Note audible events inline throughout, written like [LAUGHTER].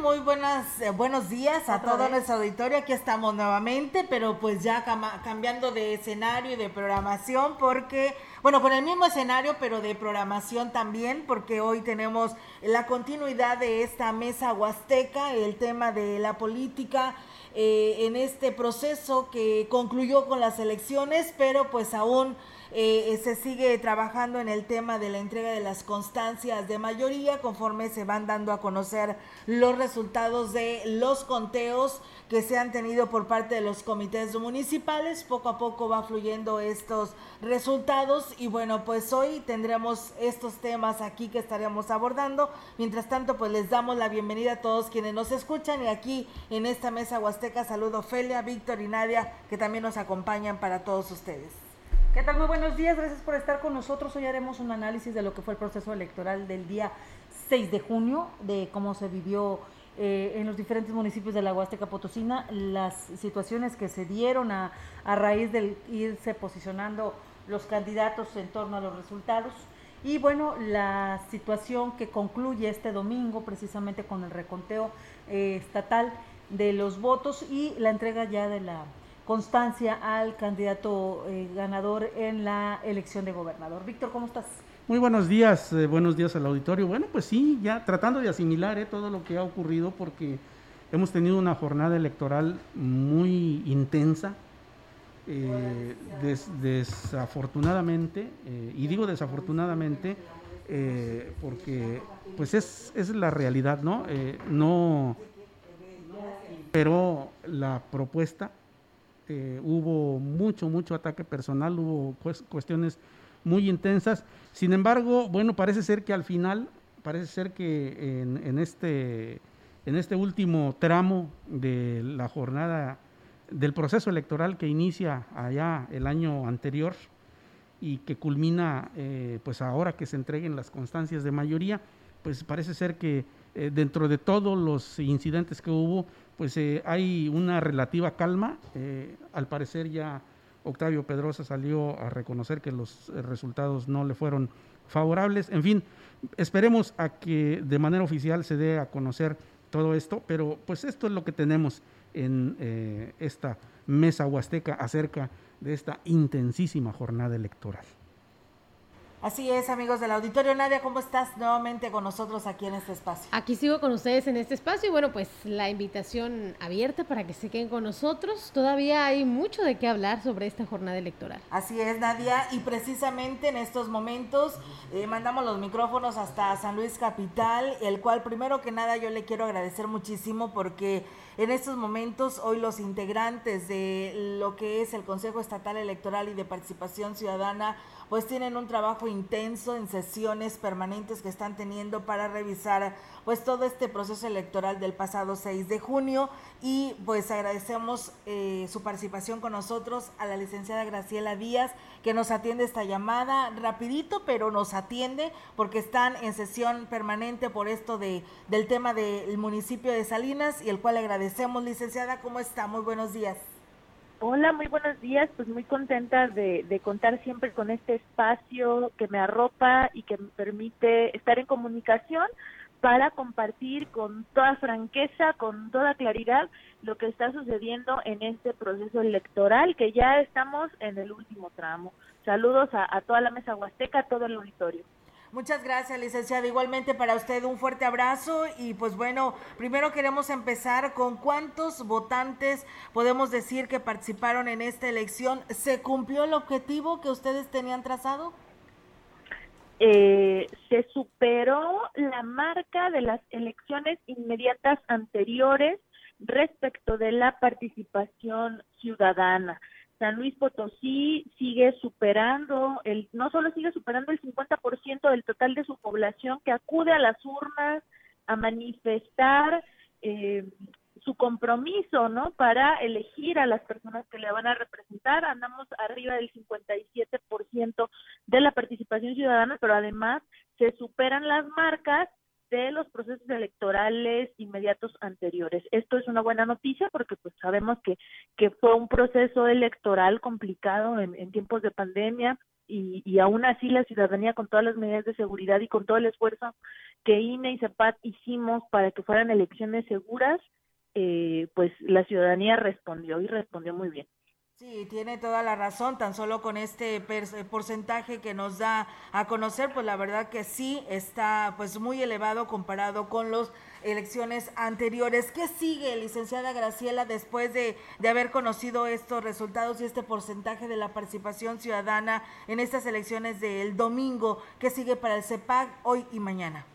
Están? Muy buenas, eh, buenos días a todo nuestro auditorio. Aquí estamos nuevamente, pero pues ya cambiando de escenario y de programación porque, bueno, con el mismo escenario, pero de programación también, porque hoy tenemos la continuidad de esta mesa huasteca, el tema de la política eh, en este proceso que concluyó con las elecciones, pero pues aún eh, se sigue trabajando en el tema de la entrega de las constancias de mayoría conforme se van dando a conocer los resultados de los conteos que se han tenido por parte de los comités municipales. Poco a poco va fluyendo estos resultados y bueno, pues hoy tendremos estos temas aquí que estaremos abordando. Mientras tanto, pues les damos la bienvenida a todos quienes nos escuchan y aquí en esta mesa huasteca saludo Ofelia, Víctor y Nadia que también nos acompañan para todos ustedes. ¿Qué tal? Muy buenos días, gracias por estar con nosotros. Hoy haremos un análisis de lo que fue el proceso electoral del día 6 de junio, de cómo se vivió eh, en los diferentes municipios de la Huasteca Potosina, las situaciones que se dieron a, a raíz de irse posicionando los candidatos en torno a los resultados. Y bueno, la situación que concluye este domingo precisamente con el reconteo eh, estatal de los votos y la entrega ya de la constancia al candidato eh, ganador en la elección de gobernador. Víctor, ¿cómo estás? Muy buenos días, eh, buenos días al auditorio. Bueno, pues sí, ya tratando de asimilar eh, todo lo que ha ocurrido porque hemos tenido una jornada electoral muy intensa. desafortunadamente, y digo desafortunadamente, porque pues es, es, la realidad, ¿no? no, pero la propuesta hubo mucho, mucho ataque personal, hubo cuestiones muy intensas. Sin embargo, bueno, parece ser que al final, parece ser que en, este, en este último tramo de la jornada del proceso electoral que inicia allá el año anterior y que culmina eh, pues ahora que se entreguen las constancias de mayoría, pues parece ser que eh, dentro de todos los incidentes que hubo, pues eh, hay una relativa calma. Eh, al parecer ya Octavio Pedrosa salió a reconocer que los resultados no le fueron favorables. En fin, esperemos a que de manera oficial se dé a conocer todo esto, pero pues esto es lo que tenemos en esta mesa huasteca acerca de esta intensísima jornada electoral. Así es, amigos del auditorio. Nadia, ¿cómo estás nuevamente con nosotros aquí en este espacio? Aquí sigo con ustedes en este espacio y bueno, pues la invitación abierta para que se queden con nosotros. Todavía hay mucho de qué hablar sobre esta jornada electoral. Así es, Nadia, y precisamente en estos momentos eh, mandamos los micrófonos hasta San Luis Capital, el cual primero que nada yo le quiero agradecer muchísimo porque en estos momentos hoy los integrantes de lo que es el Consejo Estatal Electoral y de Participación Ciudadana pues tienen un trabajo intenso en sesiones permanentes que están teniendo para revisar pues todo este proceso electoral del pasado 6 de junio. Y pues agradecemos eh, su participación con nosotros a la licenciada Graciela Díaz que nos atiende esta llamada rapidito pero nos atiende porque están en sesión permanente por esto de del tema del municipio de Salinas y el cual agradecemos. Licenciada cómo está muy buenos días Hola, muy buenos días. Pues muy contenta de, contar siempre con este espacio que me arropa y que me permite estar en comunicación para compartir con toda franqueza, con toda claridad, lo que está sucediendo en este proceso electoral, que ya estamos en el último tramo. Saludos a, a toda la mesa huasteca, a todo el auditorio. Muchas gracias, licenciada. Igualmente para usted un fuerte abrazo y pues bueno, primero queremos empezar con cuántos votantes podemos decir que participaron en esta elección. ¿Se cumplió el objetivo que ustedes tenían trazado? Eh, se superó la marca de las elecciones inmediatas anteriores respecto de la participación ciudadana. San Luis Potosí sigue superando, el, no solo sigue superando el 50% del total de su población que acude a las urnas a manifestar eh, su compromiso, ¿no? Para elegir a las personas que le van a representar. Andamos arriba del 57% de la participación ciudadana, pero además se superan las marcas de los procesos electorales inmediatos anteriores. Esto es una buena noticia porque pues sabemos que, que fue un proceso electoral complicado en, tiempos de pandemia, y, y, aún así la ciudadanía con todas las medidas de seguridad y con todo el esfuerzo que INE y CEPAT hicimos para que fueran elecciones seguras, eh, pues la ciudadanía respondió y respondió muy bien. Sí, tiene toda la razón, tan solo con este eh, porcentaje que nos da a conocer, pues la verdad que sí está pues muy elevado comparado con las elecciones anteriores. ¿Qué sigue, licenciada Graciela, después de, de haber conocido estos resultados y este porcentaje de la participación ciudadana en estas elecciones del domingo? ¿Qué sigue para el CEPAC hoy y mañana?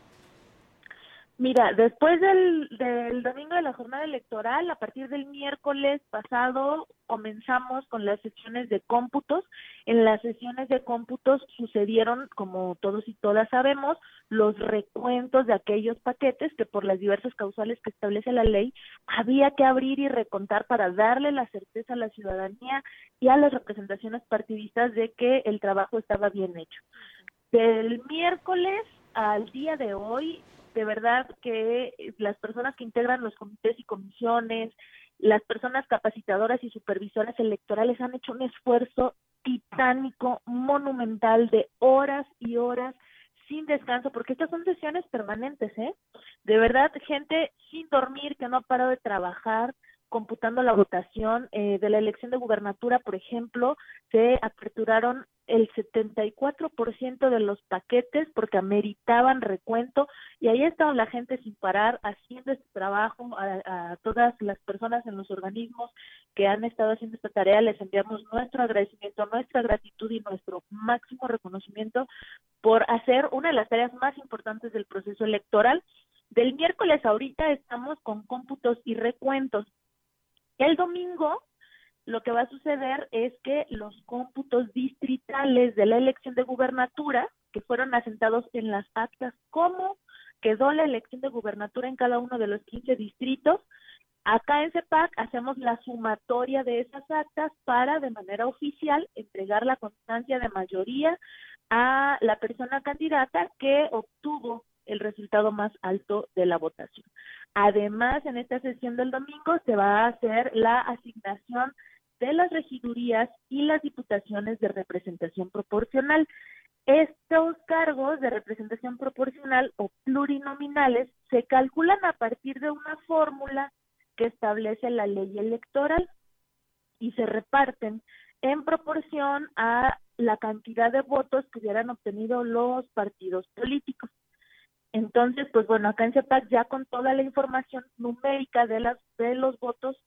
Mira, después del, del domingo de la jornada electoral, a partir del miércoles pasado, comenzamos con las sesiones de cómputos. En las sesiones de cómputos sucedieron, como todos y todas sabemos, los recuentos de aquellos paquetes que por las diversas causales que establece la ley había que abrir y recontar para darle la certeza a la ciudadanía y a las representaciones partidistas de que el trabajo estaba bien hecho. Del miércoles al día de hoy de verdad que las personas que integran los comités y comisiones, las personas capacitadoras y supervisoras electorales han hecho un esfuerzo titánico, monumental, de horas y horas sin descanso, porque estas son sesiones permanentes, ¿eh? De verdad, gente sin dormir, que no ha parado de trabajar, computando la votación eh, de la elección de gubernatura, por ejemplo, se aperturaron el 74% de los paquetes porque ameritaban recuento y ahí estaba la gente sin parar haciendo este trabajo a, a, todas las personas en los organismos que han estado haciendo esta tarea les enviamos nuestro agradecimiento, nuestra gratitud y nuestro máximo reconocimiento por hacer una de las tareas más importantes del proceso electoral. Del miércoles ahorita estamos con cómputos y recuentos. El domingo lo que va a suceder es que los cómputos distritales de la elección de gubernatura, que fueron asentados en las actas, cómo quedó la elección de gubernatura en cada uno de los 15 distritos, acá en CEPAC hacemos la sumatoria de esas actas para de manera oficial entregar la constancia de mayoría a la persona candidata que obtuvo el resultado más alto de la votación. Además, en esta sesión del domingo se va a hacer la asignación de las regidurías y las diputaciones de representación proporcional. Estos cargos de representación proporcional o plurinominales se calculan a partir de una fórmula que establece la ley electoral y se reparten en proporción a la cantidad de votos que hubieran obtenido los partidos políticos. Entonces, pues bueno, acá en CEPAC ya con toda la información numérica de las de los votos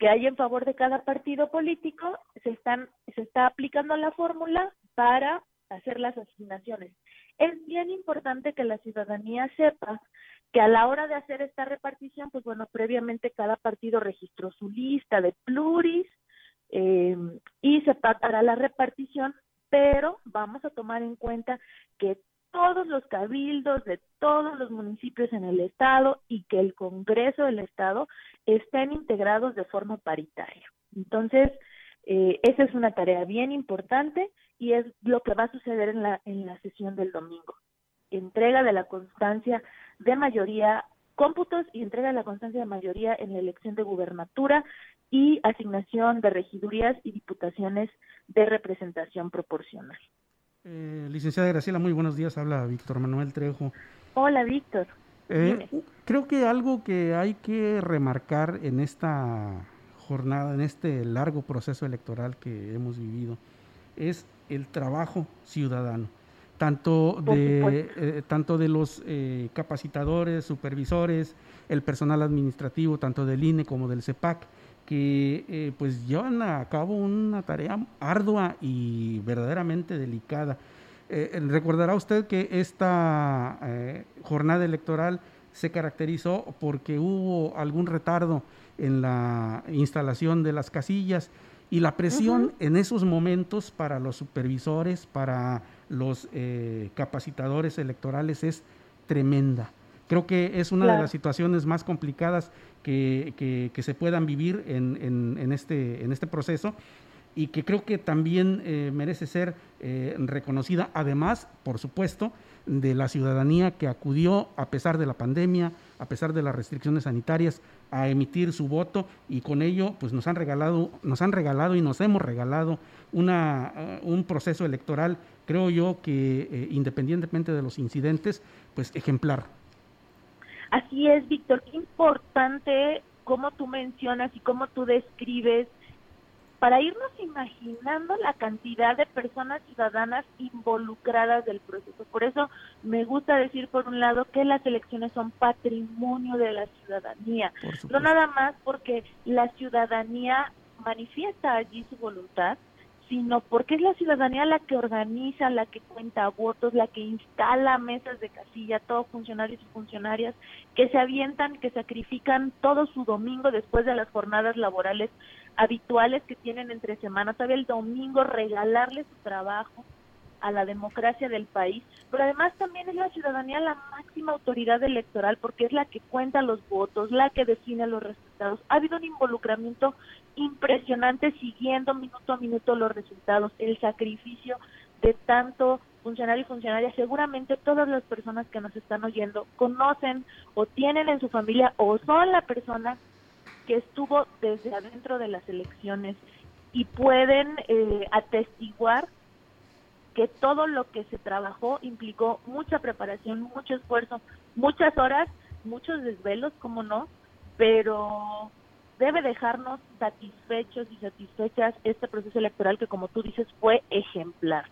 que hay en favor de cada partido político, se, están, se está aplicando la fórmula para hacer las asignaciones. Es bien importante que la ciudadanía sepa que a la hora de hacer esta repartición, pues bueno, previamente cada partido registró su lista de pluris eh, y se pagará la repartición, pero vamos a tomar en cuenta que todos los cabildos de todos los municipios en el estado y que el Congreso del estado estén integrados de forma paritaria. Entonces, eh, esa es una tarea bien importante y es lo que va a suceder en la, en la sesión del domingo. Entrega de la constancia de mayoría, cómputos y entrega de la constancia de mayoría en la elección de gubernatura y asignación de regidurías y diputaciones de representación proporcional. Eh, licenciada Graciela, muy buenos días. Habla Víctor Manuel Trejo. Hola, Víctor. Eh, creo que algo que hay que remarcar en esta jornada, en este largo proceso electoral que hemos vivido, es el trabajo ciudadano, tanto de, eh, tanto de los eh, capacitadores, supervisores, el personal administrativo, tanto del INE como del CEPAC que eh, pues llevan a cabo una tarea ardua y verdaderamente delicada. Eh, recordará usted que esta eh, jornada electoral se caracterizó porque hubo algún retardo en la instalación de las casillas y la presión en esos momentos para los supervisores, para los capacitadores electorales es tremenda Creo que es una de las situaciones más complicadas que, que, se puedan vivir en, en, este, en este proceso y que creo que también eh, merece ser eh, reconocida, además, por supuesto, de la ciudadanía que acudió a pesar de la pandemia, a pesar de las restricciones sanitarias, a emitir su voto y con ello pues nos han regalado, nos han regalado y nos hemos regalado una, eh, un proceso electoral, creo yo que independientemente de los incidentes, pues ejemplar. Así es, Víctor, qué importante cómo tú mencionas y cómo tú describes para irnos imaginando la cantidad de personas ciudadanas involucradas del proceso. Por eso me gusta decir, por un lado, que las elecciones son patrimonio de la ciudadanía, no nada más porque la ciudadanía manifiesta allí su voluntad, sino porque es la ciudadanía la que organiza, la que cuenta votos, la que instala mesas de casilla, todos funcionarios y funcionarias que se avientan, que sacrifican todo su domingo después de las jornadas laborales habituales que tienen entre semanas, sabe el domingo regalarle su trabajo a la democracia del país, pero además también es la ciudadanía la máxima autoridad electoral porque es la que cuenta los votos, la que define los resultados. Ha habido un involucramiento impresionante siguiendo minuto a minuto los resultados, el sacrificio de tanto funcionario y funcionaria. Seguramente todas las personas que nos están oyendo conocen o tienen en su familia o son la persona que estuvo desde adentro de las elecciones y pueden eh, atestiguar que todo lo que se trabajó implicó mucha preparación, mucho esfuerzo, muchas horas, muchos desvelos, como no, pero debe dejarnos satisfechos y satisfechas este proceso electoral que, como tú dices, fue ejemplar.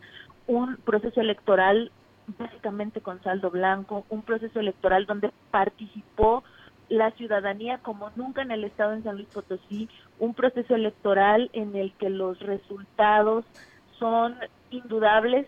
Un proceso electoral básicamente con saldo blanco, un proceso electoral donde participó la ciudadanía como nunca en el estado de San Luis Potosí, un proceso electoral en el que los resultados son indudables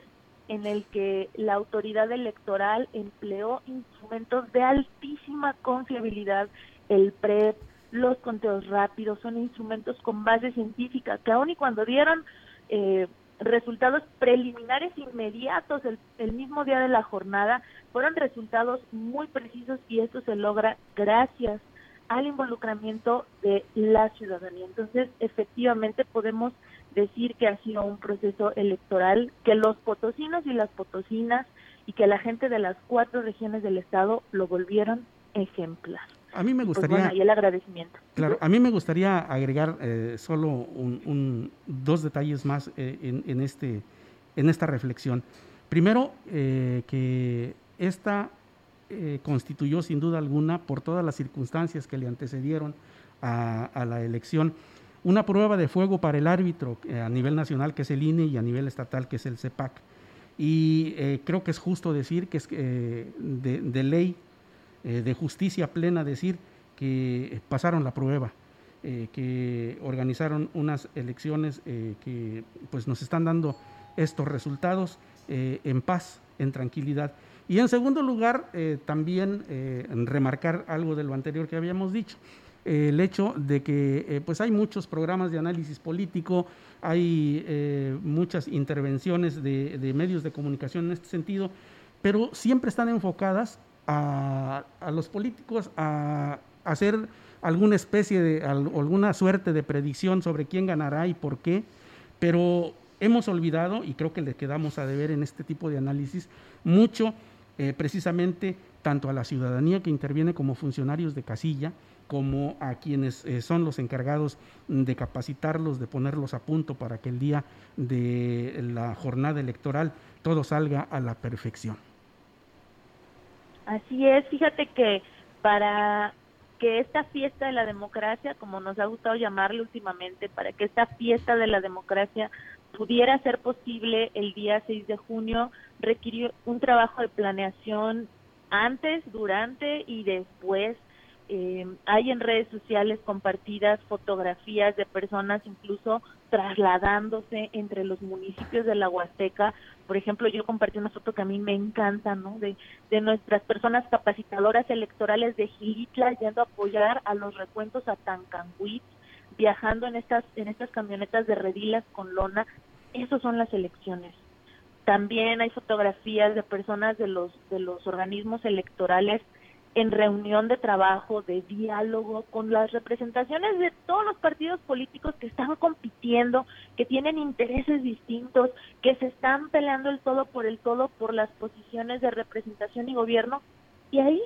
en el que la autoridad electoral empleó instrumentos de altísima confiabilidad, el PREP, los conteos rápidos, son instrumentos con base científica, que aun y cuando dieron eh, resultados preliminares inmediatos el, el, mismo día de la jornada, fueron resultados muy precisos y esto se logra gracias al involucramiento de la ciudadanía. Entonces, efectivamente podemos decir que ha sido un proceso electoral que los potosinos y las potosinas y que la gente de las cuatro regiones del estado lo volvieron ejemplar. A mí me pues gustaría. y el agradecimiento. Claro, a mí me gustaría agregar eh, solo un, dos detalles más eh, en, este, en esta reflexión. Primero, eh, que esta constituyó sin duda alguna, por todas las circunstancias que le antecedieron a, a la elección, una prueba de fuego para el árbitro a nivel nacional, que es el INE, y a nivel estatal, que es el CEPAC. Y eh, creo que es justo decir que es eh, de, ley, de justicia plena, decir que pasaron la prueba, que organizaron unas elecciones que pues, nos están dando estos resultados en paz, en tranquilidad. Y en segundo lugar, también remarcar algo de lo anterior que habíamos dicho el hecho de que eh, pues hay muchos programas de análisis político, hay eh, muchas intervenciones de, medios de comunicación en este sentido, pero siempre están enfocadas a, los políticos a, hacer alguna especie de, alguna suerte de predicción sobre quién ganará y por qué, pero hemos olvidado, y creo que le quedamos a deber en este tipo de análisis, mucho eh, precisamente tanto a la ciudadanía que interviene como funcionarios de casilla, como a quienes eh, son los encargados de capacitarlos, de ponerlos a punto para que el día de la jornada electoral todo salga a la perfección. Así es, fíjate que para que esta fiesta de la democracia, como nos ha gustado llamarle últimamente, para que esta fiesta de la democracia pudiera ser posible el día 6 de junio, requirió un trabajo de planeación antes, durante y después. Eh, hay en redes sociales compartidas fotografías de personas incluso trasladándose entre los municipios de la Huasteca. Por ejemplo, yo compartí una foto que a mí me encanta, ¿no? De, nuestras personas capacitadoras electorales de Gilitla yendo a apoyar a los recuentos a Tancanhuitz, viajando en estas, en estas camionetas de redilas con lona. Esas son las elecciones. También hay fotografías de personas de los, de los organismos electorales en reunión de trabajo, de diálogo con las representaciones de todos los partidos políticos que están compitiendo, que tienen intereses distintos, que se están peleando el todo por el todo por las posiciones de representación y gobierno. Y ahí,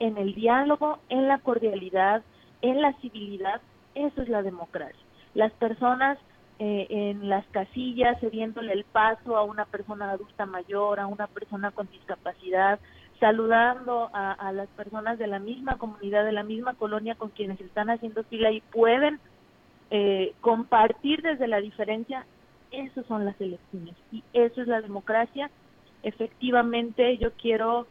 en el diálogo, en la cordialidad, en la civilidad, eso es la democracia. Las personas eh, en las casillas cediéndole el paso a una persona adulta mayor, a una persona con discapacidad, saludando a, las personas de la misma comunidad, de la misma colonia con quienes están haciendo fila y pueden eh, compartir desde la diferencia, eso son las elecciones y eso es la democracia. Efectivamente, yo quiero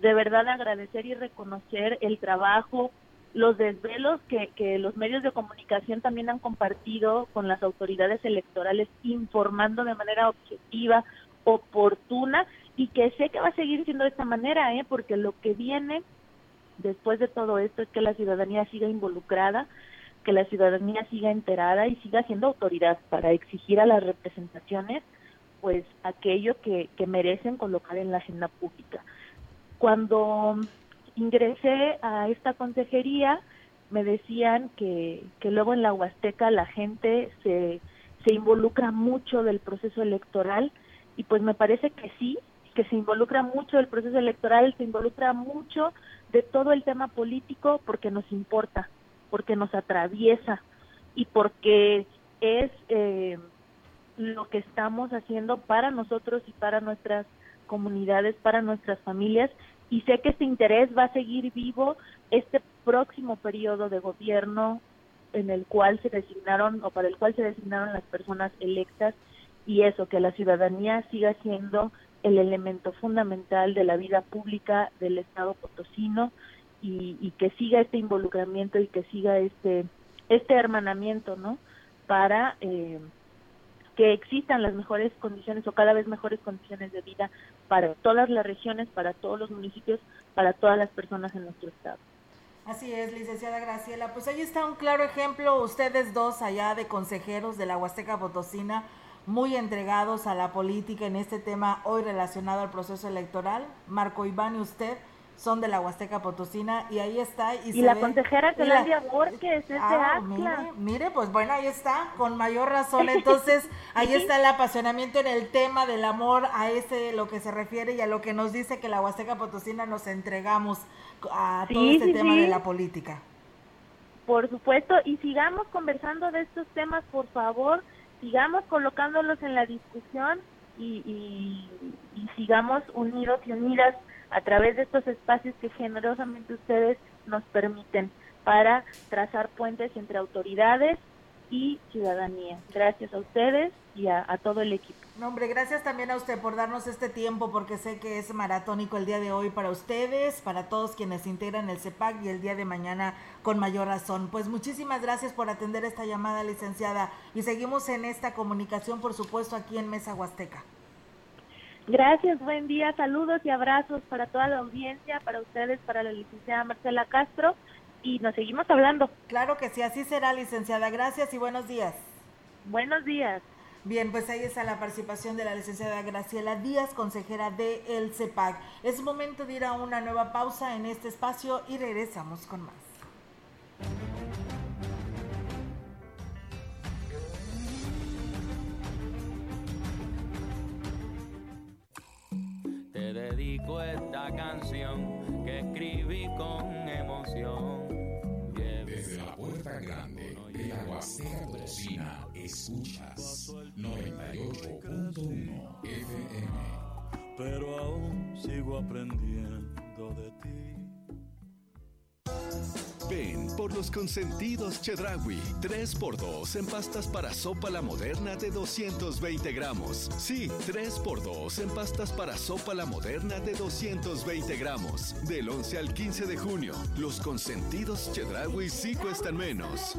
de verdad agradecer y reconocer el trabajo, los desvelos que, que los medios de comunicación también han compartido con las autoridades electorales, informando de manera objetiva, oportuna y que sé que va a seguir siendo de esta manera, ¿eh? porque lo que viene después de todo esto es que la ciudadanía siga involucrada, que la ciudadanía siga enterada y siga siendo autoridad para exigir a las representaciones pues aquello que, que merecen colocar en la agenda pública. Cuando ingresé a esta consejería, me decían que, que luego en la Huasteca la gente se, se involucra mucho del proceso electoral y pues me parece que sí, que se involucra mucho del proceso electoral, se involucra mucho de todo el tema político porque nos importa, porque nos atraviesa y porque es eh, lo que estamos haciendo para nosotros y para nuestras comunidades, para nuestras familias. Y sé que este interés va a seguir vivo este próximo periodo de gobierno en el cual se designaron o para el cual se designaron las personas electas y eso, que la ciudadanía siga siendo el elemento fundamental de la vida pública del Estado potosino y, que siga este involucramiento y que siga este este hermanamiento, ¿no? Para eh, que existan las mejores condiciones o cada vez mejores condiciones de vida para todas las regiones, para todos los municipios, para todas las personas en nuestro estado. Así es, licenciada Graciela. Pues ahí está un claro ejemplo, ustedes dos allá de consejeros de la Huasteca Potosina, muy entregados a la política en este tema hoy relacionado al proceso electoral. Marco Iván y usted son de la Huasteca Potosina y ahí está. Y, la consejera Claudia Borges es ah, mire, mire, pues bueno, ahí está, con mayor razón. [LAUGHS] Entonces, ahí está el apasionamiento en el tema del amor a ese, lo que se refiere y a lo que nos dice que la Huasteca Potosina nos entregamos a todo este tema de la política. Por supuesto, y sigamos conversando de estos temas, por favor sigamos colocándolos en la discusión y, sigamos unidos y unidas a través de estos espacios que generosamente ustedes nos permiten para trazar puentes entre autoridades y ciudadanía. Gracias a ustedes y a, todo el equipo. No, hombre, gracias también a usted por darnos este tiempo, porque sé que es maratónico el día de hoy para ustedes, para todos quienes integran el CEPAC y el día de mañana con mayor razón. Pues muchísimas gracias por atender esta llamada, licenciada, y seguimos en esta comunicación, por supuesto, aquí en Mesa Huasteca. Gracias, buen día, saludos y abrazos para toda la audiencia, para ustedes, para la licenciada Marcela Castro y nos seguimos hablando. Claro que sí, así será, licenciada. Gracias y buenos días. Buenos días. Bien, pues ahí está la participación de la licenciada Graciela Díaz, consejera de el CEPAC. Es momento de ir a una nueva pausa en este espacio y regresamos con más. Te dedico esta canción que escribí con emoción desde la puerta grande de la Huasteca Potosina, escuchas 98.1 FM. Pero aún sigo aprendiendo de ti. Ven por los consentidos Chedrawi. 3x2 en pastas para sopa la moderna de 220 gramos. Sí, 3x2 en pastas para sopa la moderna de 220 gramos. Del 11 al 15 de junio, los consentidos Chedrawi sí cuestan menos.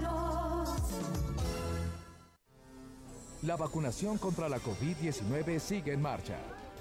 La vacunación contra la COVID-19 sigue en marcha.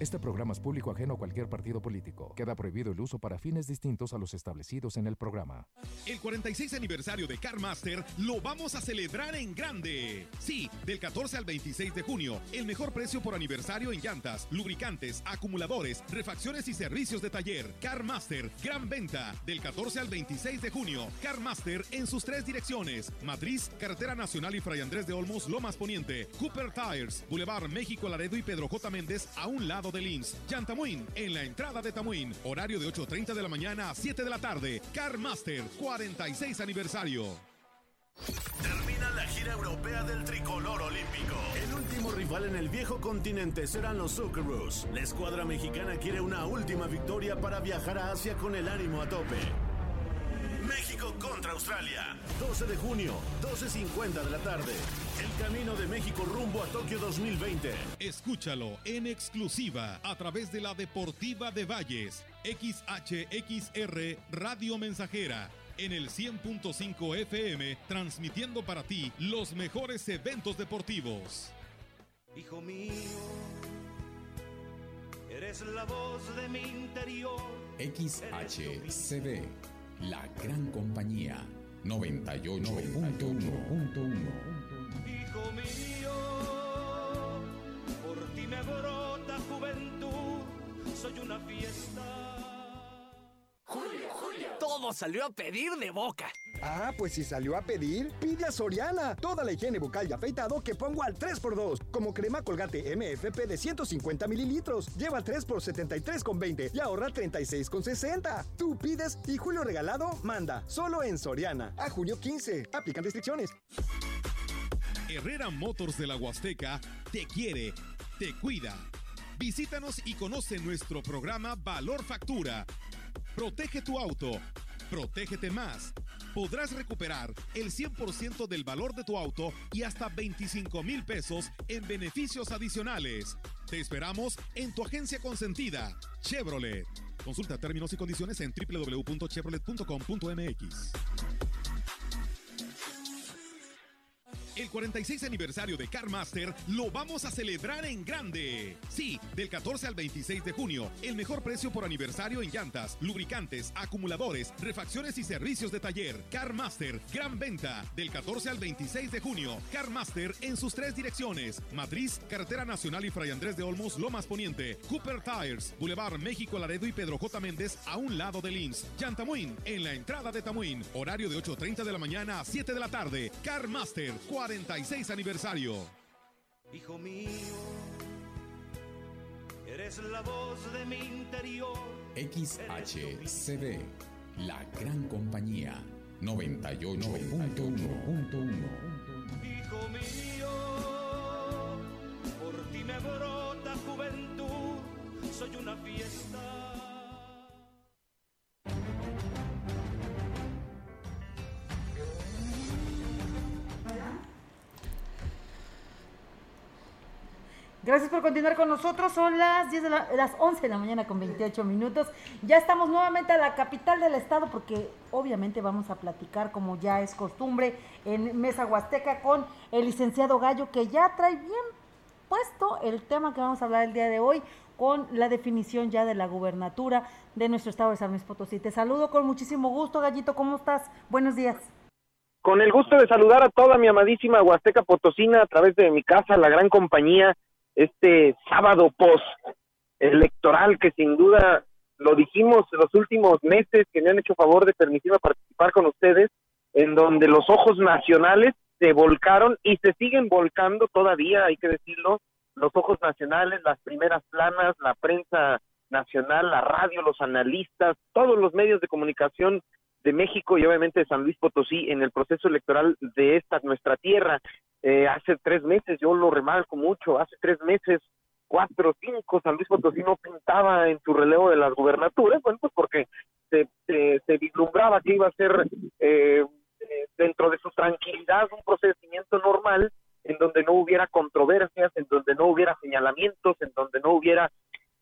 Este programa es público ajeno a cualquier partido político. Queda prohibido el uso para fines distintos a los establecidos en el programa. El 46 aniversario de CarMaster lo vamos a celebrar en grande. Sí, del 14 al 26 de junio, el mejor precio por aniversario en llantas, lubricantes, acumuladores, refacciones y servicios de taller. CarMaster, gran venta, del 14 al 26 de junio. CarMaster en sus tres direcciones: Matriz, Carretera Nacional y Fray Andrés de Olmos, Lomas Poniente, Cooper Tires, Boulevard México Laredo y Pedro J. Méndez a un lado del INS. Yantamuin, en la entrada de Tamuín, horario de 8.30 de la mañana a 7 de la tarde. CarMaster, 46 aniversario. Termina la gira europea del tricolor olímpico. El último rival en el viejo continente serán los Socceroos. La escuadra mexicana quiere una última victoria para viajar a Asia con el ánimo a tope. México contra Australia. 12 de junio, 12.50 de la tarde. El camino de México rumbo a Tokio 2020. Escúchalo en exclusiva a través de la Deportiva de Valles, XHXR Radio Mensajera. En el 100.5 FM, transmitiendo para ti los mejores eventos deportivos. Hijo mío, eres la voz de mi interior. XHCD, la gran compañía, 98.1. Hijo mío, por ti me brota juventud, soy una fiesta. Julio, Julio. Todo salió a pedir de boca. Ah, pues si salió a pedir, pide a Soriana. Toda la higiene bucal y afeitado que pongo al 3x2. Como crema colgate MFP de 150 mililitros. Lleva 3 por 73,20 y ahorra 36,60. Tú pides y Julio Regalado manda. Solo en Soriana. A junio 15. Aplican restricciones. Herrera Motors de la Huasteca te quiere, te cuida. Visítanos y conoce nuestro programa Valor Factura. Protege tu auto. Protégete más. Podrás recuperar el 100% del valor de tu auto y hasta 25 mil pesos en beneficios adicionales. Te esperamos en tu agencia consentida, Chevrolet. Consulta términos y condiciones en www.chevrolet.com.mx. El 46 aniversario de CarMaster lo vamos a celebrar en grande. Sí, del 14 al 26 de junio, el mejor precio por aniversario en llantas, lubricantes, acumuladores, refacciones y servicios de taller. CarMaster, gran venta, del 14 al 26 de junio. CarMaster en sus tres direcciones: Matriz, Carretera Nacional y Fray Andrés de Olmos, Lomas Poniente, Cooper Tires, Boulevard México Laredo y Pedro J. Méndez a un lado del INS. Yantamuin, en la entrada de Tamuín, horario de 8.30 de la mañana a 7 de la tarde. CarMaster, 46 aniversario. Hijo mío, eres la voz de mi interior. XHCD, la gran compañía, 98.1. Hijo mío, por ti me brota juventud, soy una fiesta. Gracias por continuar con nosotros. Son las 10 de la- las 11 de la mañana con 28 minutos. Ya estamos nuevamente a la capital del estado porque obviamente vamos a platicar como ya es costumbre en Mesa Huasteca con el licenciado Gallo que ya trae bien puesto el tema que vamos a hablar el día de hoy con la definición ya de la gubernatura de nuestro estado de San Luis Potosí. Te saludo con muchísimo gusto, Gallito. ¿Cómo estás? Buenos días. Con el gusto de saludar a toda mi amadísima Huasteca Potosina a través de mi casa, la gran compañía, este sábado post electoral que sin duda lo dijimos los últimos meses que me han hecho favor de permitirme participar con ustedes, en donde los ojos nacionales se volcaron y se siguen volcando todavía, hay que decirlo, los ojos nacionales, las primeras planas, la prensa nacional, la radio, los analistas, todos los medios de comunicación de México y obviamente de San Luis Potosí en el proceso electoral de esta nuestra tierra. Eh, hace tres meses, yo lo remarco mucho, hace tres meses, cuatro, cinco, San Luis Potosí no pintaba en su relevo de las gubernaturas, bueno, pues porque se, se, vislumbraba que iba a ser eh, dentro de su tranquilidad un procedimiento normal en donde no hubiera controversias, en donde no hubiera señalamientos, en donde no hubiera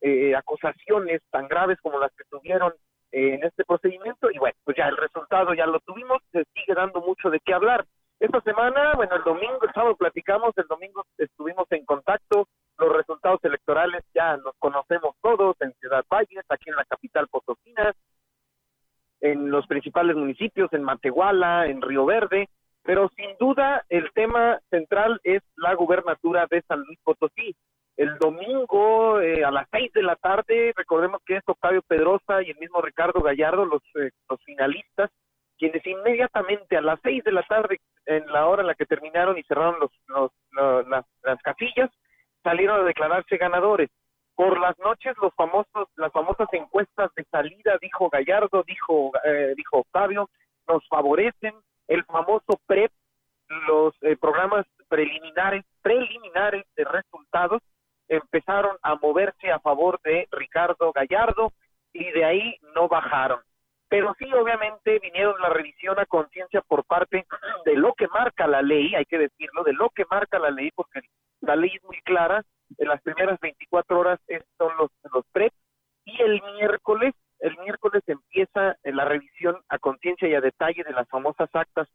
eh, acusaciones tan graves como las que tuvieron en este procedimiento y bueno, pues ya el resultado ya lo tuvimos, se sigue dando mucho de qué hablar. Esta semana, bueno, el domingo, el sábado platicamos, el domingo estuvimos en contacto los resultados electorales ya los conocemos todos en Ciudad Valles, aquí en la capital Potosina, en los principales municipios, en Matehuala, en Río Verde, pero sin duda el tema central es la gubernatura de San Luis Potosí. El domingo eh, a las seis de la tarde, recordemos que es Octavio Pedrosa y el mismo Ricardo Gallardo, los, eh, los finalistas, quienes inmediatamente a las seis de la tarde, en la hora en la que terminaron y cerraron los, los, las, las casillas, salieron a declararse ganadores. Por las noches, los famosos, las famosas encuestas de salida, dijo Gallardo, dijo, eh, dijo Octavio, nos favorecen. El famoso PREP, los eh, programas preliminares, preliminares de resultados, empezaron a moverse a favor de Ricardo Gallardo y de ahí no bajaron. Pero sí, obviamente, vinieron la revisión a conciencia por parte de lo que marca la ley, hay que decirlo, de lo que marca la ley, porque la ley es muy clara, en las primeras 24 horas son los, los PREP, y el miércoles, el miércoles empieza la revisión a conciencia y a detalle de las famosas actas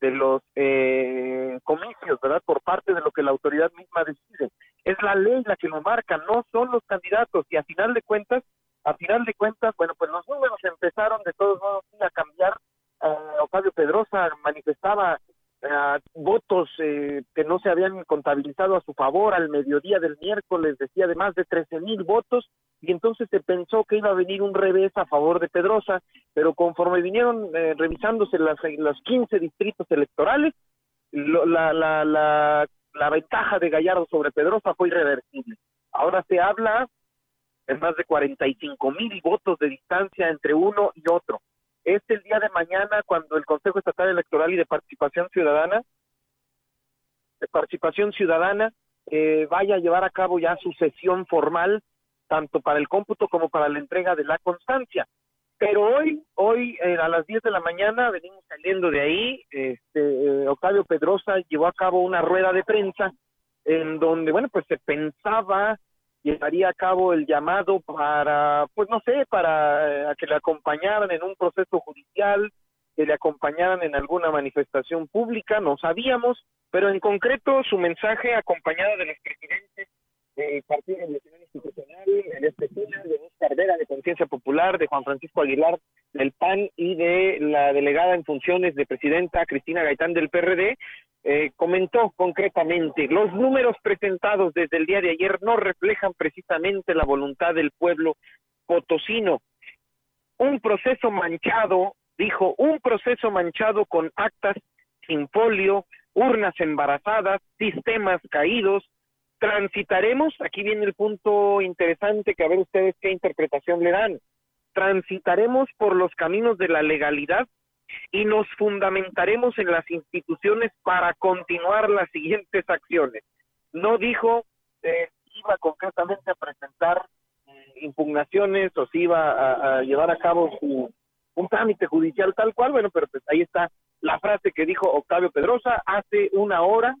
de los eh, comicios, ¿verdad? Por parte de lo que la autoridad misma decide. Es la ley la que lo marca, no son los candidatos, y a final de cuentas, a final de cuentas, bueno, pues los números empezaron de todos modos a cambiar. Uh, Octavio Pedrosa manifestaba uh, votos eh, que no se habían contabilizado a su favor al mediodía del miércoles, decía de más de 13 mil votos, y entonces se pensó que iba a venir un revés a favor de Pedrosa, pero conforme vinieron eh, revisándose las, los 15 distritos electorales, lo, la, la, la, la ventaja de Gallardo sobre Pedrosa fue irreversible. Ahora se habla en más de 45 mil votos de distancia entre uno y otro. Es el día de mañana cuando el Consejo Estatal Electoral y de Participación Ciudadana, de Participación Ciudadana, eh, vaya a llevar a cabo ya su sesión formal, tanto para el cómputo como para la entrega de la constancia. Pero hoy, hoy eh, a las 10 de la mañana venimos saliendo de ahí, este, eh, Octavio Pedrosa llevó a cabo una rueda de prensa en donde, bueno, pues se pensaba llevaría a cabo el llamado para, pues no sé, para eh, que le acompañaran en un proceso judicial, que le acompañaran en alguna manifestación pública, no sabíamos, pero en concreto su mensaje acompañado de los presidentes del Partido Nacional Institucional, en caso de Oscar Vera de Conciencia Popular, de Juan Francisco Aguilar del PAN y de la delegada en funciones de presidenta Cristina Gaitán del PRD, eh, comentó concretamente, los números presentados desde el día de ayer no reflejan precisamente la voluntad del pueblo potosino. Un proceso manchado, dijo, un proceso manchado con actas sin folio, urnas embarazadas, sistemas caídos. Transitaremos, aquí viene el punto interesante que a ver ustedes qué interpretación le dan. Transitaremos por los caminos de la legalidad y nos fundamentaremos en las instituciones para continuar las siguientes acciones. No dijo eh, iba concretamente a presentar eh, impugnaciones o si iba a, a, llevar a cabo su, un trámite judicial tal cual, bueno, pero pues ahí está la frase que dijo Octavio Pedrosa hace una hora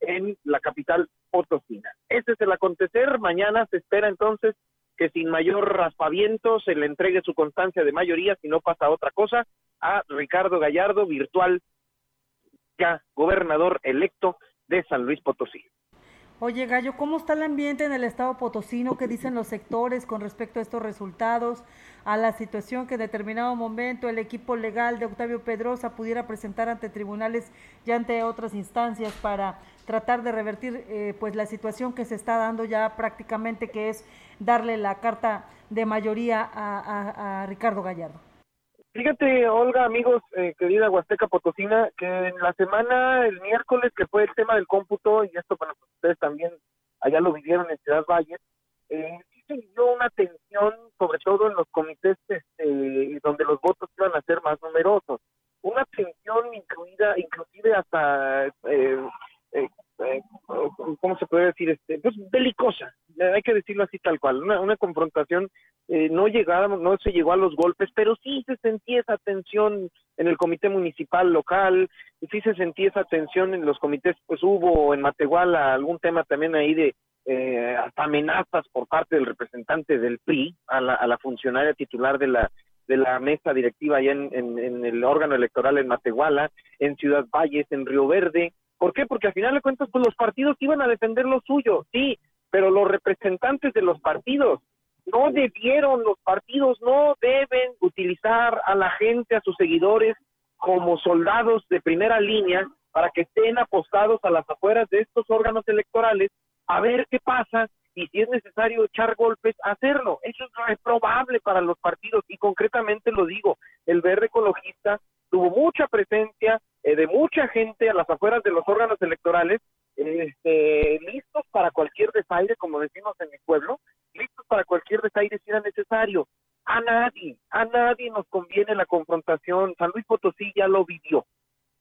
en la capital potosina. Ese es el acontecer, mañana se espera entonces que sin mayor raspaviento se le entregue su constancia de mayoría si no pasa otra cosa a Ricardo Gallardo, virtual ya gobernador electo de San Luis Potosí. Oye, Gallo, ¿cómo está el ambiente en el estado potosino? ¿Qué dicen los sectores con respecto a estos resultados? A la situación que en determinado momento el equipo legal de Octavio Pedrosa pudiera presentar ante tribunales y ante otras instancias para tratar de revertir eh, pues la situación que se está dando ya prácticamente, que es darle la carta de mayoría a, Ricardo Gallardo. Fíjate, Olga, amigos, eh, querida Huasteca Potosina, que en la semana, el miércoles, que fue el tema del cómputo, y esto, bueno, pues ustedes también allá lo vivieron en Ciudad Valles, eh, sí se dio una tensión, sobre todo en los comités este, donde los votos iban a ser más numerosos. Una tensión incluida, inclusive hasta eh, eh, eh, ¿cómo se puede decir? este Pues belicosa, hay que decirlo así tal cual, una, una confrontación, eh, no llegamos, no se llegó a los golpes, pero sí se sentía esa tensión en el comité municipal local, sí se sentía esa tensión en los comités, pues hubo en Matehuala algún tema también ahí de eh, hasta amenazas por parte del representante del PRI a la, a la funcionaria titular de la de la mesa directiva allá en, en, en el órgano electoral en Matehuala, en Ciudad Valles, en Río Verde, ¿Por qué? Porque al final de cuentas, pues los partidos iban a defender lo suyo. Sí, pero los representantes de los partidos no debieron, los partidos no deben utilizar a la gente, a sus seguidores, como soldados de primera línea para que estén apostados a las afueras de estos órganos electorales a ver qué pasa y si es necesario echar golpes, hacerlo. Eso es reprobable para los partidos y concretamente lo digo, el verde ecologista tuvo mucha presencia eh, de mucha gente a las afueras de los órganos electorales, este, listos para cualquier desaire, como decimos en mi pueblo, listos para cualquier desaire si era necesario. A nadie, a nadie nos conviene la confrontación. San Luis Potosí ya lo vivió,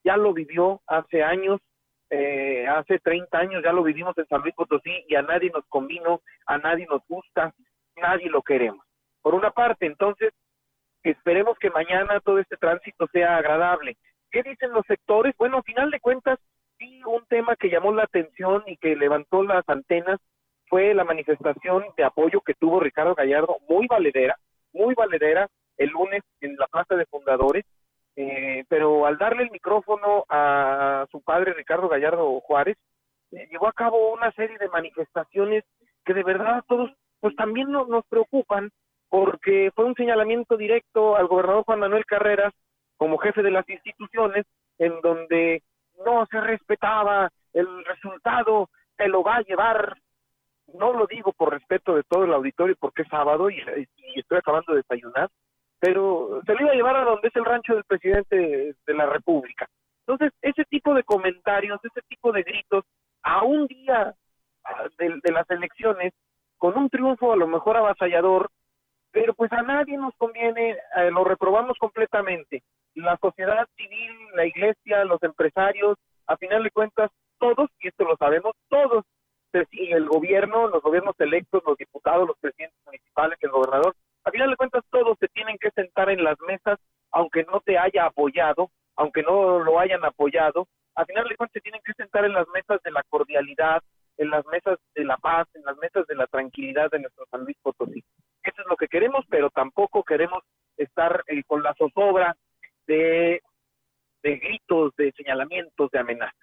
ya lo vivió hace años, eh, hace 30 años ya lo vivimos en San Luis Potosí y a nadie nos convino, a nadie nos gusta, nadie lo queremos. Por una parte, entonces, esperemos que mañana todo este tránsito sea agradable. ¿Qué dicen los sectores? Bueno, a final de cuentas, sí, un tema que llamó la atención y que levantó las antenas fue la manifestación de apoyo que tuvo Ricardo Gallardo, muy valedera, muy valedera, el lunes en la Plaza de Fundadores, eh, pero al darle el micrófono a su padre Ricardo Gallardo Juárez, eh, llevó a cabo una serie de manifestaciones que de verdad a todos pues también nos, nos preocupan porque fue un señalamiento directo al gobernador Juan Manuel Carreras como jefe de las instituciones en donde no se respetaba el resultado que lo va a llevar no lo digo por respeto de todo el auditorio porque es sábado y estoy acabando de desayunar pero se lo iba a llevar a donde es el rancho del presidente de la República. Entonces, ese tipo de comentarios, ese tipo de gritos, a un día ah, de, las elecciones, con un triunfo a lo mejor avasallador, pero pues a nadie nos conviene, eh, lo reprobamos completamente. La sociedad civil, la iglesia, los empresarios, a final de cuentas, todos, y esto lo sabemos, todos, el gobierno, los gobiernos electos, los diputados, los presidentes municipales, el gobernador, a final de cuentas todos se tienen que sentar en las mesas, aunque no te haya apoyado, aunque no lo hayan apoyado, a final de cuentas se tienen que sentar en las mesas de la cordialidad, en las mesas de la paz, en las mesas de la tranquilidad de nuestro San Luis Potosí. Eso es lo que queremos, pero tampoco queremos estar eh, con la zozobra de, gritos, de señalamientos, de amenazas.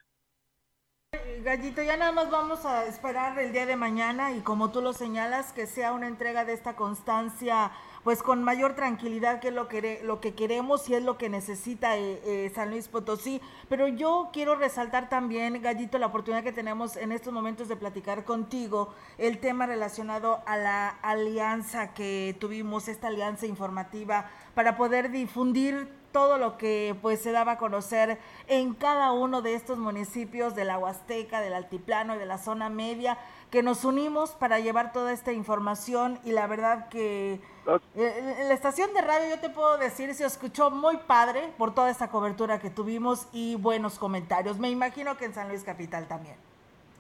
Gallito, ya nada más vamos a esperar el día de mañana y como tú lo señalas, que sea una entrega de esta constancia, pues con mayor tranquilidad, que es lo que, lo que queremos y es lo que necesita eh, eh, San Luis Potosí. Pero yo quiero resaltar también, Gallito, la oportunidad que tenemos en estos momentos de platicar contigo, el tema relacionado a la alianza que tuvimos, esta alianza informativa, para poder difundir todo lo que pues se daba a conocer en cada uno de estos municipios de la Huasteca, del Altiplano y de la zona media, que nos unimos para llevar toda esta información y la verdad que eh, la estación de radio yo te puedo decir se escuchó muy padre por toda esta cobertura que tuvimos y buenos comentarios. Me imagino que en San Luis Capital también.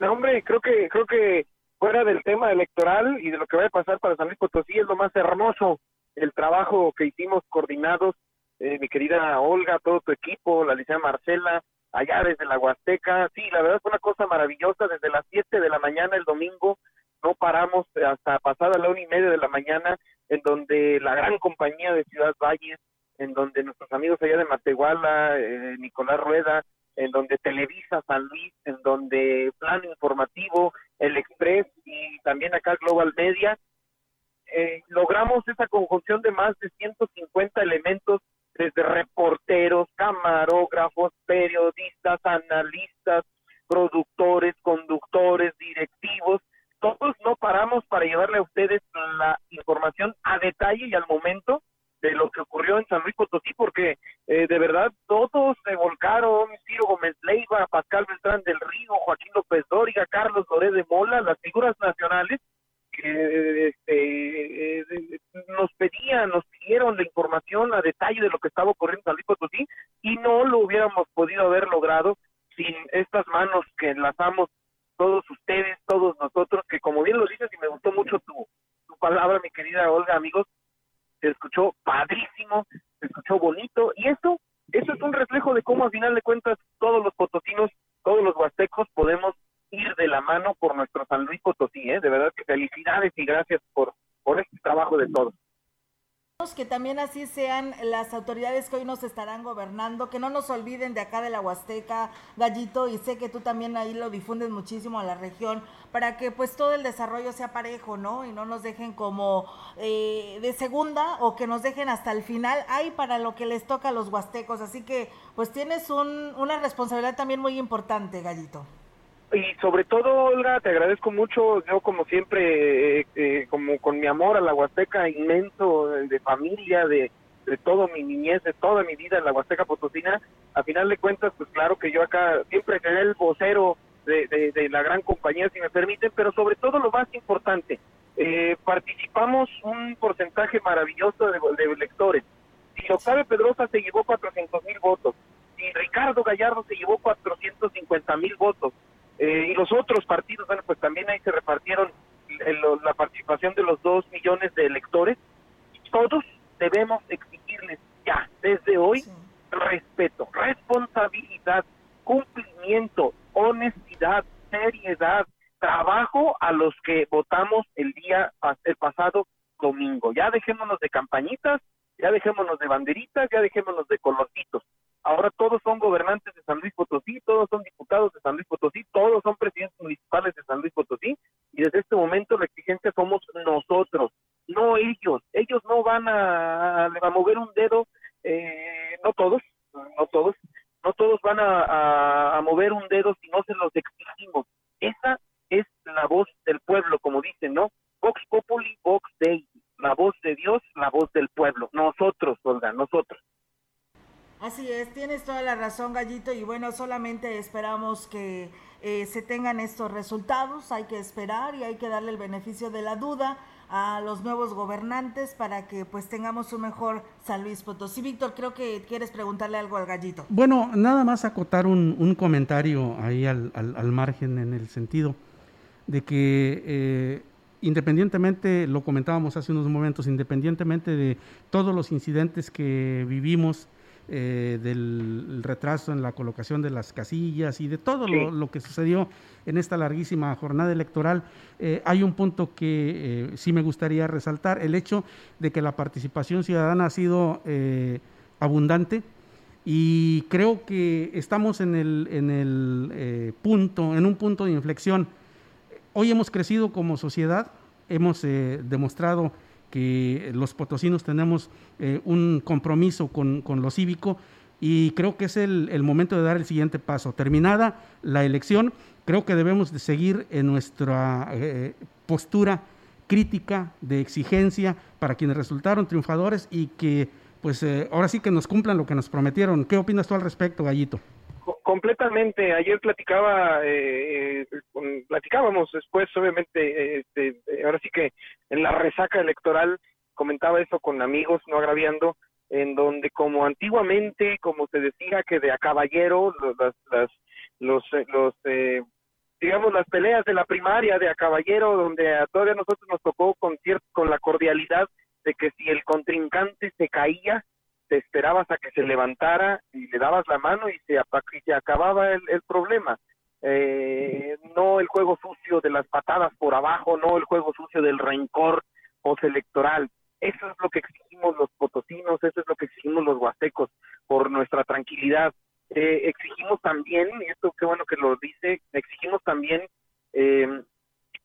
No, hombre, creo que creo que fuera del tema electoral y de lo que va a pasar para San Luis Potosí es lo más hermoso el trabajo que hicimos coordinados eh, mi querida Olga, todo tu equipo, la licenciada Marcela, allá desde la Huasteca. Sí, la verdad fue una cosa maravillosa. Desde las 7 de la mañana el domingo no paramos hasta pasada la una y media de la mañana, en donde la gran compañía de Ciudad Valles, en donde nuestros amigos allá de Matehuala, eh, Nicolás Rueda, en donde Televisa San Luis, en donde Plano Informativo, El Express y también acá Global Media, eh, logramos esa conjunción de más de 150 elementos desde reporteros, camarógrafos, periodistas, analistas, productores, conductores, directivos, todos no paramos para llevarle a ustedes la información a detalle y al momento de lo que ocurrió en San Luis Potosí, porque eh, de verdad todos se volcaron, Ciro Gómez Leiva, Pascal Beltrán del Río, Joaquín López Dóriga, Carlos Doré de Mola, las figuras nacionales que este, nos pedían, nos pidieron la información a detalle de lo que estaba ocurriendo en San Luis Potosí y no lo hubiéramos podido haber logrado sin estas manos que enlazamos todos ustedes, todos nosotros, que como bien lo dices y me gustó mucho tu, tu palabra, mi querida Olga, amigos, se escuchó padrísimo, se escuchó bonito y esto, eso es un reflejo de cómo al final de cuentas todos los potosinos, todos los huastecos podemos ir de la mano por nuestro San Luis Potosí, ¿eh? de verdad que felicidades y gracias por, por este trabajo de todos. que también así sean las autoridades que hoy nos estarán gobernando, que no nos olviden de acá de la Huasteca, Gallito, y sé que tú también ahí lo difundes muchísimo a la región, para que pues todo el desarrollo sea parejo, ¿no? Y no nos dejen como eh, de segunda o que nos dejen hasta el final, ahí para lo que les toca a los huastecos. Así que pues tienes un, una responsabilidad también muy importante, Gallito y sobre todo, Olga, te agradezco mucho, yo como siempre, eh, eh, como con mi amor a la Huasteca inmenso, de familia, de, de todo mi niñez, de toda mi vida en la Huasteca Potosina, a final de cuentas, pues claro que yo acá siempre seré el vocero de, de, la gran compañía, si me permiten, pero sobre todo lo más importante, eh, participamos un porcentaje maravilloso de, de electores. Si Octavio Pedrosa se llevó 400 mil votos, si Ricardo Gallardo se llevó 450 mil votos, eh, y los otros partidos, bueno, pues también ahí se repartieron la participación de los dos millones de electores. Todos debemos exigirles ya, desde hoy, respeto, responsabilidad, cumplimiento, honestidad, seriedad, trabajo a los que votamos el día, el pasado domingo. Ya dejémonos de campañitas, ya dejémonos de banderitas, ya dejémonos de colorcitos. Ahora todos son gobernantes de San Luis Potosí, todos son diputados de San Luis Potosí, todos son presidentes municipales de San Luis Potosí y desde este momento la exigencia somos nosotros, no ellos. Ellos no van a, mover un dedo, eh, no todos, no todos, no todos van a, a mover un dedo si no se los exigimos. Esa es la voz del pueblo, como dicen, ¿no? Vox Populi, Vox Dei, la voz de Dios, la voz del pueblo. Nosotros, Olga, nosotros. Así es, tienes toda la razón, Gallito, y bueno, solamente esperamos que eh, se tengan estos resultados, hay que esperar y hay que darle el beneficio de la duda a los nuevos gobernantes para que pues tengamos un mejor San Luis Potosí. Víctor, creo que quieres preguntarle algo al gallito. Bueno, nada más acotar un, comentario ahí al, margen en el sentido de que eh, independientemente, lo comentábamos hace unos momentos, independientemente de todos los incidentes que vivimos eh, del retraso en la colocación de las casillas y de todo lo, que sucedió en esta larguísima jornada electoral, eh, hay un punto que eh, sí me gustaría resaltar, el hecho de que la participación ciudadana ha sido abundante y creo que estamos en el, en el punto, en un punto de inflexión. Hoy hemos crecido como sociedad, hemos demostrado que los potosinos tenemos eh, un compromiso con, lo cívico y creo que es el, momento de dar el siguiente paso. Terminada la elección, creo que debemos de seguir en nuestra eh, postura crítica, de exigencia para quienes resultaron triunfadores y que pues eh, ahora sí que nos cumplan lo que nos prometieron. ¿Qué opinas tú al respecto, Gallito? Completamente. Ayer platicaba, eh, eh platicábamos después, obviamente, este, ahora sí que en la resaca electoral comentaba eso con amigos, no agraviando, en donde como antiguamente, como se decía que de a caballero, las, las, los, eh, los eh, digamos, las peleas de la primaria de a caballero, donde a todavía nosotros nos tocó con, con la cordialidad de que si el contrincante se caía, esperabas a que se levantara y le dabas la mano y se, y acababa el, problema. Eh, no el juego sucio de las patadas por abajo, no el juego sucio del rencor postelectoral. Eso es lo que exigimos los potosinos, eso es lo que exigimos los huastecos por nuestra tranquilidad. Eh, exigimos también, y esto qué bueno que lo dice, exigimos también eh,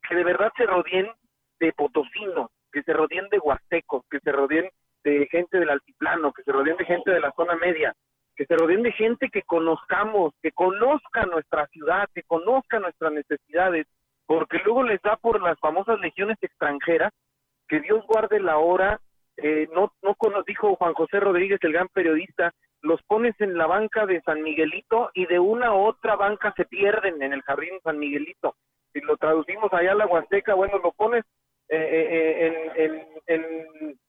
que de verdad se rodeen de potosinos, que se rodeen de huastecos, que se rodeen de gente del altiplano, que se rodeen de gente de la zona media, que se rodeen de gente que conozcamos, que conozca nuestra ciudad, que conozca nuestras necesidades, porque luego les da por las famosas legiones extranjeras, que Dios guarde la hora, eh, no, no dijo Juan José Rodríguez, el gran periodista, los pones en la banca de San Miguelito y de una u otra banca se pierden en el jardín San Miguelito. Si lo traducimos allá a la Huasteca, bueno, lo pones eh, eh, en, en, en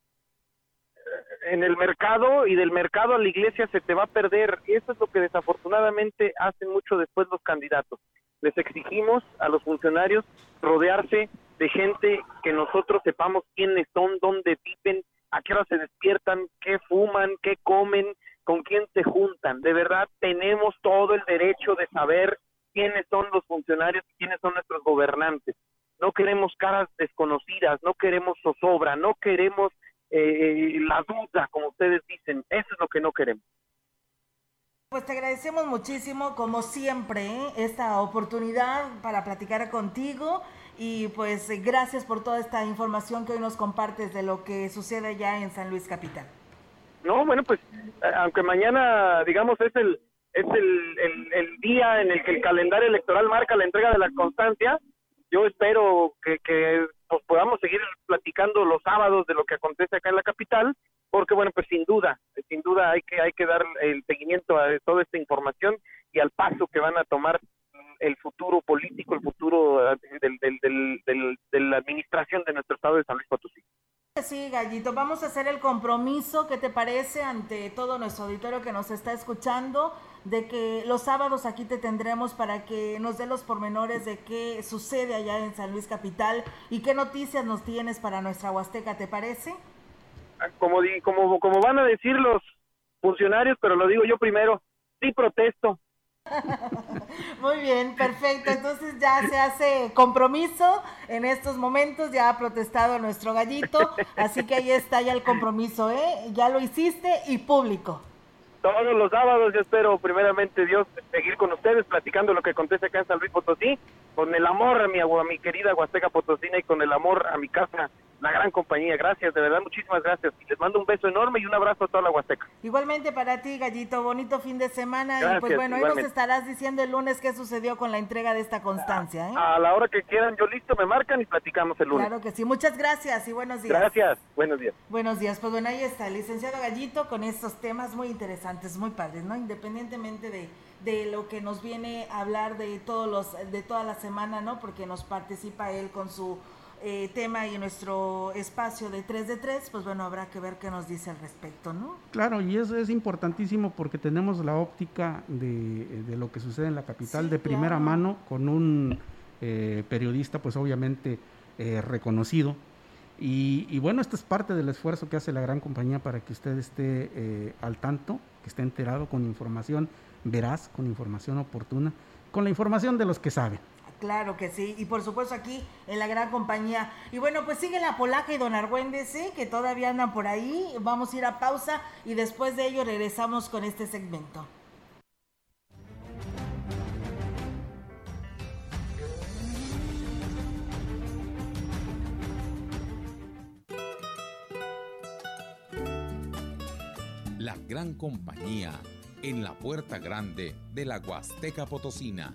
el mercado y del mercado a la iglesia se te va a perder. Eso es lo que desafortunadamente hacen mucho después los candidatos. Les exigimos a los funcionarios rodearse de gente que nosotros sepamos quiénes son, dónde viven, a qué hora se despiertan, qué fuman, qué comen, con quién se juntan. De verdad tenemos todo el derecho de saber quiénes son los funcionarios y quiénes son nuestros gobernantes. No queremos caras desconocidas, no queremos zozobra, no queremos eh, la duda, como ustedes dicen. Eso es lo que no queremos. Pues te agradecemos muchísimo, como siempre, ¿eh? esta oportunidad para platicar contigo y pues gracias por toda esta información que hoy nos compartes de lo que sucede allá en San Luis Capital. No, bueno, pues aunque mañana, digamos, es el es el, el, el, día en el que el calendario electoral marca la entrega de la constancia, yo espero que, que nos podamos seguir platicando los sábados de lo que acontece acá en la capital, porque bueno, pues sin duda, sin duda hay que hay que dar el seguimiento a toda esta información y al paso que van a tomar el futuro político, el futuro del, del, de la administración de nuestro estado de San Luis Potosí. Sí, Gallito, vamos a hacer el compromiso, ¿qué te parece ante todo nuestro auditorio que nos está escuchando? De que los sábados aquí te tendremos para que nos dé los pormenores de qué sucede allá en San Luis Capital y qué noticias nos tienes para nuestra Huasteca, ¿te parece? Como, como, como van a decir los funcionarios, pero lo digo yo primero, sí protesto, [LAUGHS] muy bien, perfecto. Entonces ya se hace compromiso en estos momentos, ya ha protestado nuestro gallito, así que ahí está ya el compromiso, ¿eh? Ya lo hiciste y público. Todos los sábados. Yo espero primeramente Dios seguir con ustedes platicando lo que acontece acá en San Luis Potosí, con el amor a mi, a mi querida Huasteca Potosina y con el amor a mi casa la gran compañía. Gracias, de verdad, muchísimas gracias. Y les mando un beso enorme y un abrazo a toda la Huasteca. Igualmente para ti, Gallito, bonito fin de semana. y pues bueno, ahí nos estarás diciendo el lunes qué sucedió con la entrega de esta constancia. ¿eh? A la hora que quieran, yo listo, me marcan y platicamos el lunes. Claro que sí, muchas gracias y buenos días. Gracias, buenos días. Buenos días, pues bueno, ahí está el licenciado Gallito con estos temas muy interesantes, muy padres, ¿no? Independientemente de de lo que nos viene a hablar de todos los de toda la semana, ¿no? Porque nos participa él con su eh, tema y nuestro espacio de 3 de 3, pues bueno, habrá que ver qué nos dice al respecto, ¿no? Claro, y eso es importantísimo porque tenemos la óptica de, de lo que sucede en la capital de primera mano con un eh, periodista, pues obviamente eh, reconocido. Y, y, bueno, esto es parte del esfuerzo que hace la gran compañía para que usted esté al tanto, que esté enterado con información veraz, con información oportuna, con la información de los que saben. Claro que sí, y por supuesto aquí en la gran compañía. Y bueno, pues sigue la Polaca y Don Argüendes, ¿sí? que todavía andan por ahí. Vamos a ir a pausa y después de ello regresamos con este segmento. La gran compañía en la puerta grande de la Huasteca Potosina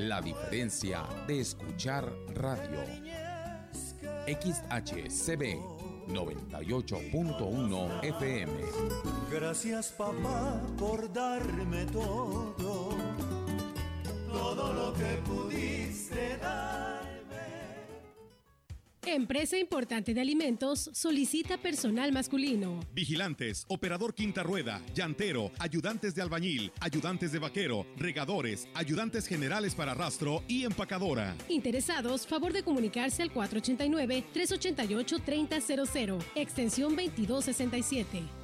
La diferencia de escuchar radio. XHCB 98.1 FM. Gracias papá por darme todo, todo lo que pudiste dar. Empresa importante de alimentos solicita personal masculino. Vigilantes, operador quinta rueda, llantero, ayudantes de albañil, ayudantes de vaquero, regadores, ayudantes generales para rastro y empacadora. Interesados, favor de comunicarse al 489-388-3000, extensión 2267.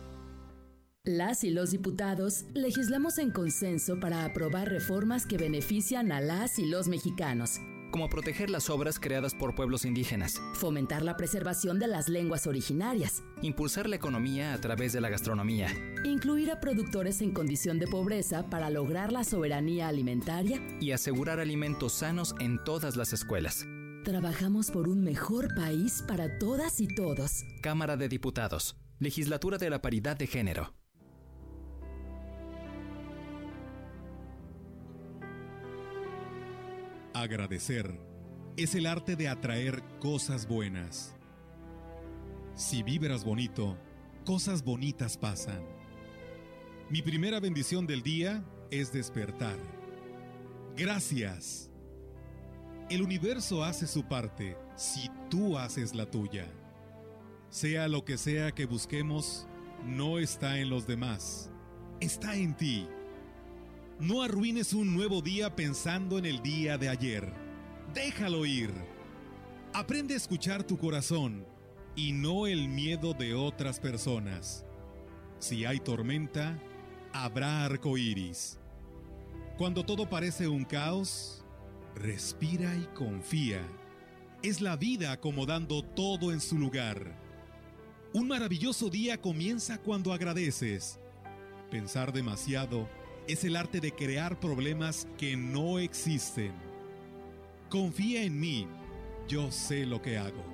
Las y los diputados legislamos en consenso para aprobar reformas que benefician a las y los mexicanos como proteger las obras creadas por pueblos indígenas, fomentar la preservación de las lenguas originarias, impulsar la economía a través de la gastronomía, incluir a productores en condición de pobreza para lograr la soberanía alimentaria y asegurar alimentos sanos en todas las escuelas. Trabajamos por un mejor país para todas y todos. Cámara de Diputados, Legislatura de la Paridad de Género. Agradecer es el arte de atraer cosas buenas. Si vibras bonito, cosas bonitas pasan. Mi primera bendición del día es despertar. Gracias. El universo hace su parte si tú haces la tuya. Sea lo que sea que busquemos, no está en los demás, está en ti. No arruines un nuevo día pensando en el día de ayer. Déjalo ir. Aprende a escuchar tu corazón y no el miedo de otras personas. Si hay tormenta, habrá arco iris. Cuando todo parece un caos, respira y confía. Es la vida acomodando todo en su lugar. Un maravilloso día comienza cuando agradeces. Pensar demasiado es el arte de crear problemas que no existen. Confía en mí, yo sé lo que hago.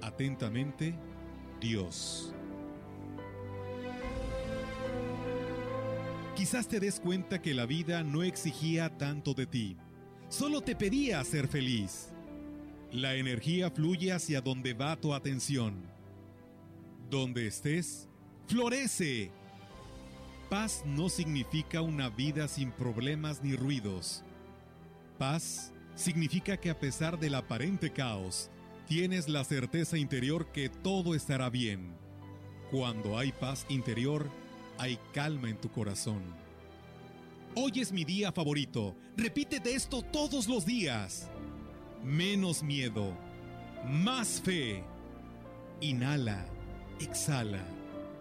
Atentamente, Dios. Quizás te des cuenta que la vida no exigía tanto de ti, solo te pedía ser feliz. La energía fluye hacia donde va tu atención. Donde estés, florece. Paz no significa una vida sin problemas ni ruidos. Paz significa que a pesar del aparente caos, tienes la certeza interior que todo estará bien. Cuando hay paz interior, hay calma en tu corazón. Hoy es mi día favorito. Repítete esto todos los días. Menos miedo. Más fe. Inhala. Exhala.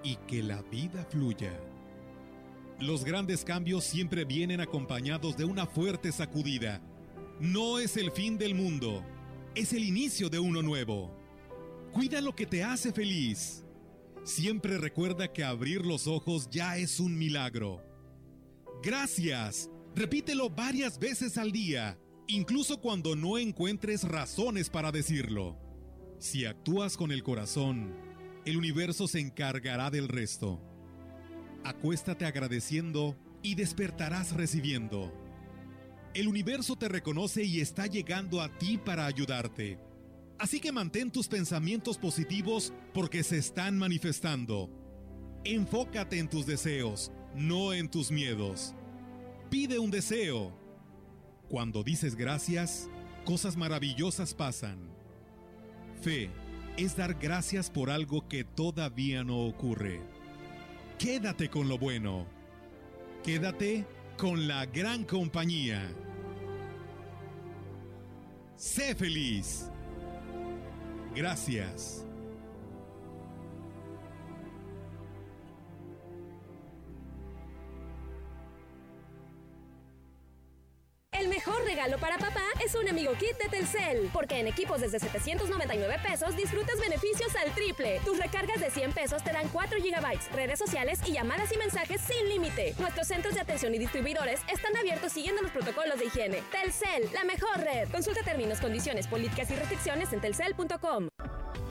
Y que la vida fluya. Los grandes cambios siempre vienen acompañados de una fuerte sacudida. No es el fin del mundo. Es el inicio de uno nuevo. Cuida lo que te hace feliz. Siempre recuerda que abrir los ojos ya es un milagro. Gracias. Repítelo varias veces al día, incluso cuando no encuentres razones para decirlo. Si actúas con el corazón, el universo se encargará del resto. Acuéstate agradeciendo y despertarás recibiendo. El universo te reconoce y está llegando a ti para ayudarte. Así que mantén tus pensamientos positivos porque se están manifestando. Enfócate en tus deseos, no en tus miedos. Pide un deseo. Cuando dices gracias, cosas maravillosas pasan. Fe es dar gracias por algo que todavía no ocurre. Quédate con lo bueno. Quédate con la gran compañía. Sé feliz. Gracias. El mejor regalo para papá es un amigo kit de Telcel, porque en equipos desde 799 pesos disfrutas beneficios al triple. Tus recargas de 100 pesos te dan 4 gigabytes, redes sociales y llamadas y mensajes sin límite. Nuestros centros de atención y distribuidores están abiertos siguiendo los protocolos de higiene. Telcel, la mejor red. Consulta términos, condiciones, políticas y restricciones en telcel.com.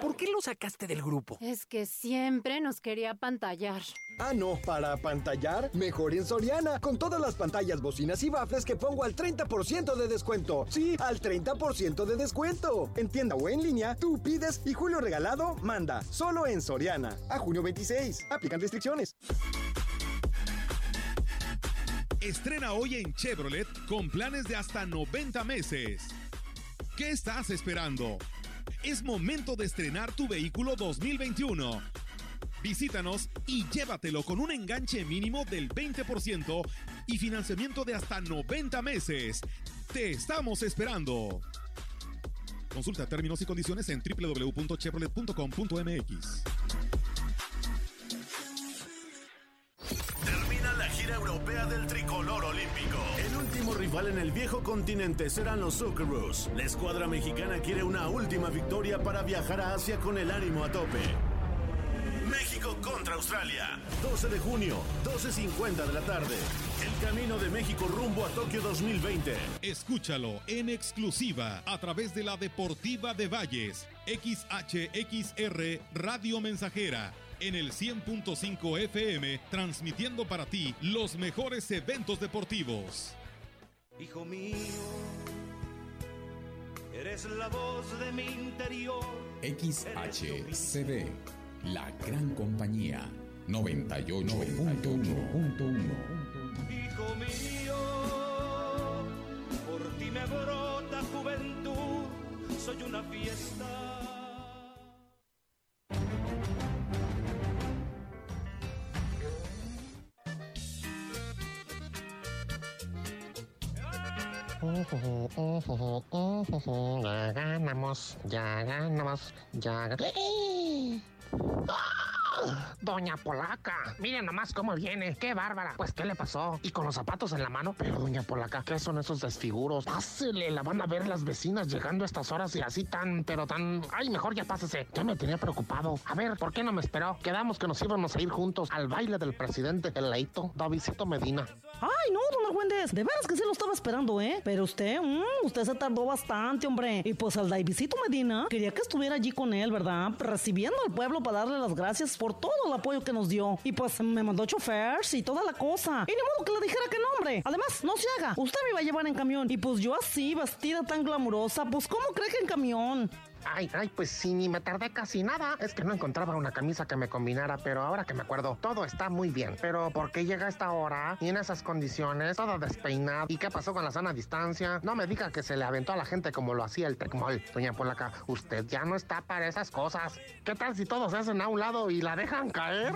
¿Por qué lo sacaste del grupo? Es que siempre nos quería pantallar. Ah, no, para pantallar, mejor en Soriana, con todas las pantallas, bocinas y bafles que pongo al 30% de descuento. Sí, al 30% de descuento. En tienda o en línea, tú pides y Julio Regalado manda. Solo en Soriana. A junio 26. Aplican restricciones. Estrena hoy en Chevrolet con planes de hasta 90 meses. ¿Qué estás esperando? Es momento de estrenar tu vehículo 2021. Visítanos y llévatelo con un enganche mínimo del 20% y financiamiento de hasta 90 meses. Te estamos esperando. Consulta términos y condiciones en www.chevrolet.com.mx. gira europea del tricolor olímpico. El último rival en el viejo continente serán los Socceroos. La escuadra mexicana quiere una última victoria para viajar a Asia con el ánimo a tope. México contra Australia. 12 de junio, 12.50 de la tarde. El camino de México rumbo a Tokio 2020. Escúchalo en exclusiva a través de la Deportiva de Valles, XHXR Radio Mensajera, en el 100.5 FM, transmitiendo para ti los mejores eventos deportivos. Hijo mío, eres la voz de mi interior. XHCD, la gran compañía, 98.1. Hijo mío, por ti me brota juventud, soy una fiesta. Ya ganamos, ya ganamos, ya ganamos. Doña Polaca, miren nomás cómo viene, qué bárbara. Pues, ¿qué le pasó? Y con los zapatos en la mano, pero Doña Polaca, ¿qué son esos desfiguros? Pásele, la van a ver las vecinas llegando a estas horas y así tan, pero tan. Ay, mejor ya pásese. Ya me tenía preocupado. A ver, ¿por qué no me esperó? Quedamos que nos íbamos a ir juntos al baile del presidente, el leito, Davidito Medina. Ay, no, don Argüendes, de veras que sí lo estaba esperando, ¿eh? Pero usted, mmm, usted se tardó bastante, hombre. Y pues al Davidito Medina quería que estuviera allí con él, ¿verdad? Recibiendo al pueblo para darle las gracias por todo el apoyo que nos dio. Y pues me mandó chofers y toda la cosa. Y ni modo que le dijera que no, hombre. Además, no se haga. Usted me iba a llevar en camión. Y pues yo así, vestida tan glamurosa, pues ¿cómo cree que en camión? Ay, ay, pues sí, ni me tardé casi nada. Es que no encontraba una camisa que me combinara, pero ahora que me acuerdo, todo está muy bien. Pero ¿por qué llega a esta hora y en esas condiciones, todo despeinado? ¿Y qué pasó con la sana distancia? No me diga que se le aventó a la gente como lo hacía el Tecmol. Doña Polaca, usted ya no está para esas cosas. ¿Qué tal si todos se hacen a un lado y la dejan caer?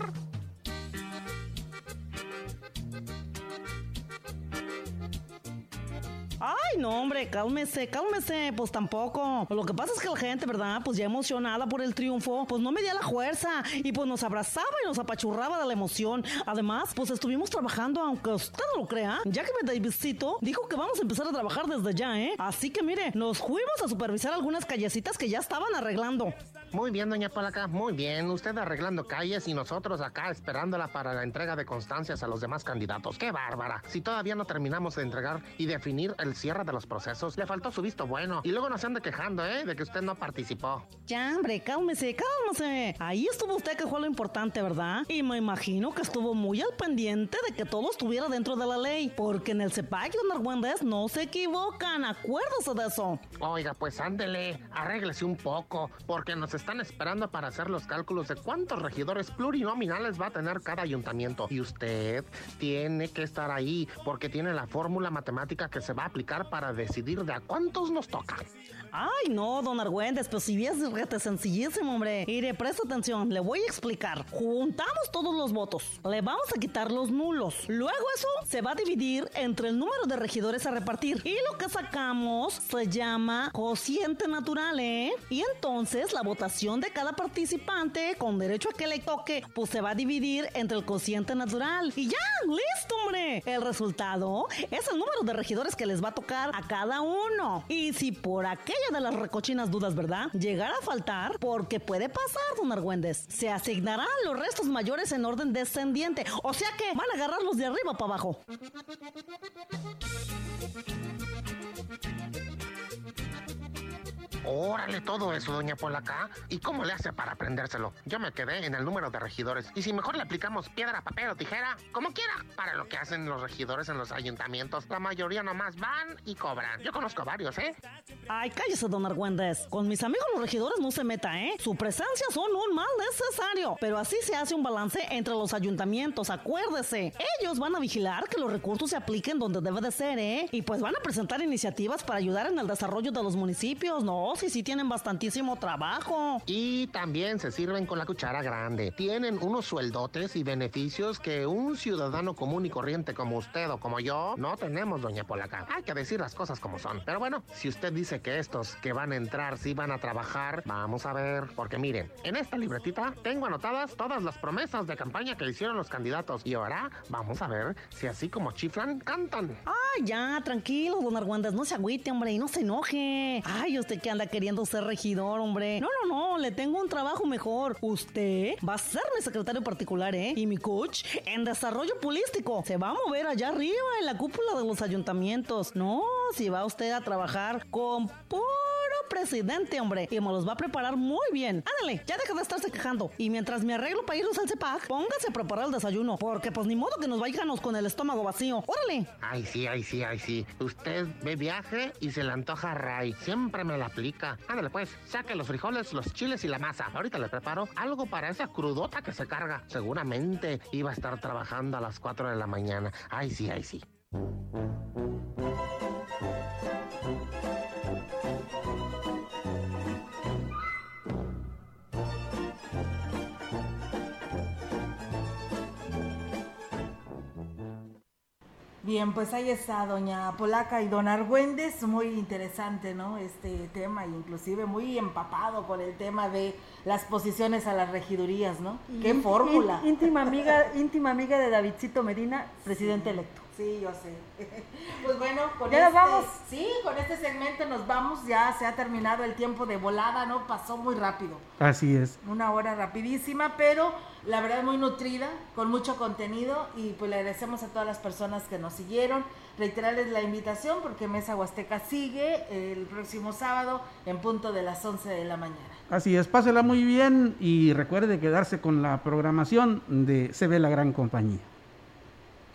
Ay, no, hombre, cálmese, cálmese, pues tampoco. Lo que pasa es que la gente, ¿verdad? Pues ya emocionada por el triunfo, pues no me dio la fuerza y pues nos abrazaba y nos apachurraba de la emoción. Además, pues estuvimos trabajando, aunque usted no lo crea, ya que me visito, dijo que vamos a empezar a trabajar desde ya, ¿eh? Así que mire, nos fuimos a supervisar algunas callecitas que ya estaban arreglando. Muy bien, doña Polaca, muy bien. Usted arreglando calles y nosotros acá esperándola para la entrega de constancias a los demás candidatos. ¡Qué bárbara! Si todavía no terminamos de entregar y definir el cierre de los procesos, le faltó su visto bueno. Y luego no se ande quejando, ¿eh? De que usted no participó. Ya, hombre, cálmese, cálmese. Ahí estuvo usted que fue lo importante, ¿verdad? Y me imagino que estuvo muy al pendiente de que todo estuviera dentro de la ley. Porque en el CEPAC, don Argüendes, no se equivocan. Acuérdese de eso. Oiga, pues ándele, arréglese un poco, porque nos están esperando para hacer los cálculos de cuántos regidores plurinominales va a tener cada ayuntamiento. Y usted tiene que estar ahí, porque tiene la fórmula matemática que se va a aplicar para decidir de a cuántos nos toca. Ay, no, don Argüendes, pues si es rete sencillísimo, hombre. Mire, presta atención, le voy a explicar. Juntamos todos los votos, le vamos a quitar los nulos. Luego eso se va a dividir entre el número de regidores a repartir. Y lo que sacamos se llama cociente natural, ¿eh? Y entonces la votación de cada participante con derecho a que le toque, pues se va a dividir entre el cociente natural. Y ya, listo, hombre. El resultado es el número de regidores que les va a tocar a cada uno. Y si por de las recochinas dudas, ¿verdad? Llegar a faltar, porque puede pasar, don Argüendes. Se asignarán los restos mayores en orden descendiente. O sea que van a agarrarlos de arriba para abajo. Órale todo eso, doña Polaca. ¿Y cómo le hace para aprendérselo? Yo me quedé en el número de regidores. Y si mejor le aplicamos piedra, papel o tijera, como quiera, para lo que hacen los regidores en los ayuntamientos, la mayoría nomás van y cobran. Yo conozco varios, ¿eh? Ay, cállese, don Argüendes. Con mis amigos los regidores no se meta, ¿eh? Su presencia son un mal necesario. Pero así se hace un balance entre los ayuntamientos, acuérdese. Ellos van a vigilar que los recursos se apliquen donde debe de ser, ¿eh? Y pues van a presentar iniciativas para ayudar en el desarrollo de los municipios, ¿no? Sí, sí tienen bastantísimo trabajo. Y también se sirven con la cuchara grande. Tienen unos sueldotes y beneficios que un ciudadano común y corriente como usted o como yo no tenemos, doña Polaca. Hay que decir las cosas como son. Pero bueno, si usted dice que estos que van a entrar sí van a trabajar, vamos a ver. Porque miren, en esta libretita tengo anotadas todas las promesas de campaña que hicieron los candidatos. Y ahora vamos a ver si así como chiflan, cantan. Ay, ya, tranquilo, don Argüendes, no se agüite, hombre, y no se enoje. Ay, usted que anda queriendo ser regidor, hombre. No, no, no, le tengo un trabajo mejor. Usted va a ser mi secretario particular, ¿eh? Y mi coach en desarrollo político. Se va a mover allá arriba en la cúpula de los ayuntamientos. No, si va usted a trabajar con presidente, hombre. Y me los va a preparar muy bien. Ándale, ya deja de estarse quejando. Y mientras me arreglo para irnos al CEPAC, póngase a preparar el desayuno. Porque pues ni modo que nos vayamos con el estómago vacío. Órale. Ay, sí, ay, sí, ay, sí. Usted ve viaje y se le antoja Ray. Siempre me la aplica. Ándale, pues, saque los frijoles, los chiles y la masa. Ahorita le preparo algo para esa crudota que se carga. Seguramente iba a estar trabajando a las 4 de la mañana. Ay, sí, ay, sí. Bien, pues ahí está doña Polaca y don Argüendes, muy interesante, ¿no? Este tema, inclusive muy empapado con el tema de las posiciones a las regidurías, ¿no? Qué fórmula. íntima amiga, íntima amiga de Davidcito Medina, presidente electo. Sí, yo sé. [LAUGHS] Pues bueno, con Ya nos este, vamos. Sí, con este segmento nos vamos, ya se ha terminado el tiempo de volada, ¿no? Pasó muy rápido. Así es. Una hora rapidísima, pero la verdad muy nutrida, con mucho contenido y pues le agradecemos a todas las personas que nos siguieron. Reiterarles la invitación porque Mesa Huasteca sigue el próximo sábado en punto de las 11 de la mañana. Así es, pásela muy bien y recuerde quedarse con la programación de Se ve la gran compañía.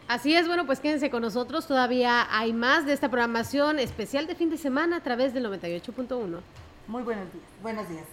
Así es, bueno, pues quédense con nosotros. Todavía hay más de esta programación especial de fin de semana a través del 98.1. Muy buenos días. Buenos días.